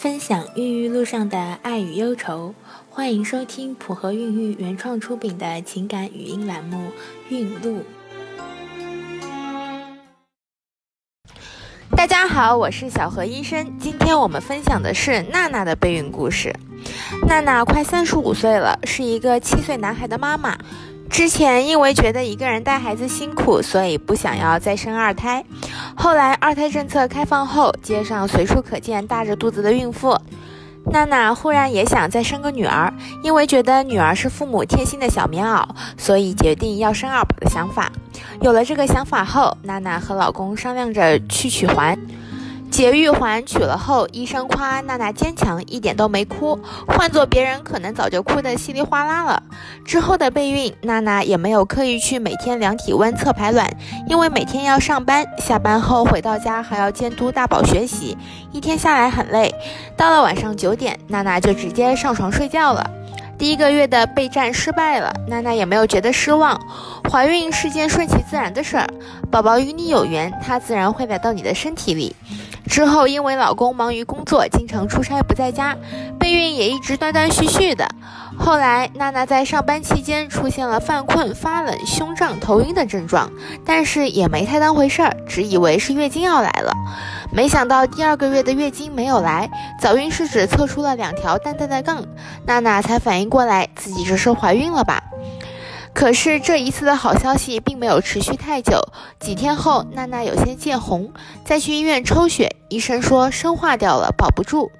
分享孕育路上的爱与忧愁，欢迎收听普和孕育原创出品的情感语音栏目《孕路》。大家好，我是小何医生。今天我们分享的是娜娜的备孕故事。娜娜快三十五岁了，是一个七岁男孩的妈妈。之前因为觉得一个人带孩子辛苦，所以不想要再生二胎。后来二胎政策开放后，街上随处可见大着肚子的孕妇。娜娜忽然也想再生个女儿，因为觉得女儿是父母贴心的小棉袄，所以决定要生二宝的想法。有了这个想法后，娜娜和老公商量着去取环。节育环取了后，医生夸娜娜坚强，一点都没哭。换做别人，可能早就哭得稀里哗啦了。之后的备孕，娜娜也没有刻意去每天量体温、测排卵，因为每天要上班，下班后回到家还要监督大宝学习，一天下来很累。到了晚上九点，娜娜就直接上床睡觉了。第一个月的备战失败了，娜娜也没有觉得失望。怀孕是件顺其自然的事儿，宝宝与你有缘，他自然会来到你的身体里。之后，因为老公忙于工作，经常出差不在家，备孕也一直断断续续的。后来，娜娜在上班期间出现了犯困、发冷、胸胀、头晕等症状，但是也没太当回事儿，只以为是月经要来了。没想到第二个月的月经没有来，早孕试纸测出了两条淡淡的杠，娜娜才反应过来自己这是怀孕了吧。可是这一次的好消息并没有持续太久，几天后，娜娜有些见红，再去医院抽血，医生说生化掉了，保不住，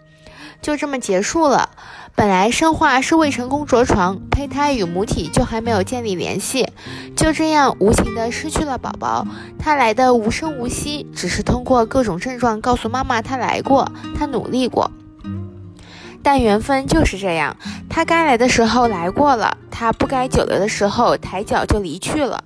就这么结束了。本来生化是未成功着床，胚胎与母体就还没有建立联系，就这样无情的失去了宝宝。他来的无声无息，只是通过各种症状告诉妈妈他来过，他努力过。但缘分就是这样，他该来的时候来过了。她不该久留的时候，抬脚就离去了。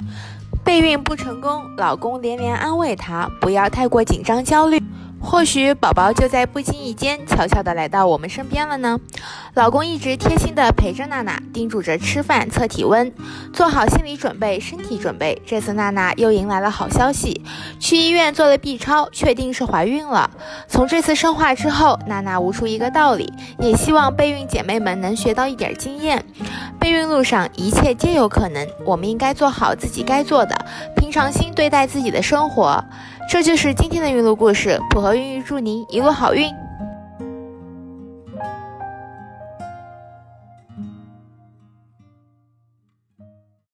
备孕不成功，老公连连安慰她，不要太过紧张焦虑。或许宝宝就在不经意间悄悄地来到我们身边了呢。老公一直贴心地陪着娜娜，叮嘱着吃饭、测体温，做好心理准备、身体准备。这次娜娜又迎来了好消息，去医院做了 B 超，确定是怀孕了。从这次生化之后，娜娜悟出一个道理，也希望备孕姐妹们能学到一点经验。备孕路上一切皆有可能，我们应该做好自己该做的，平常心对待自己的生活。这就是今天的运路故事，普和孕育祝您一路好运。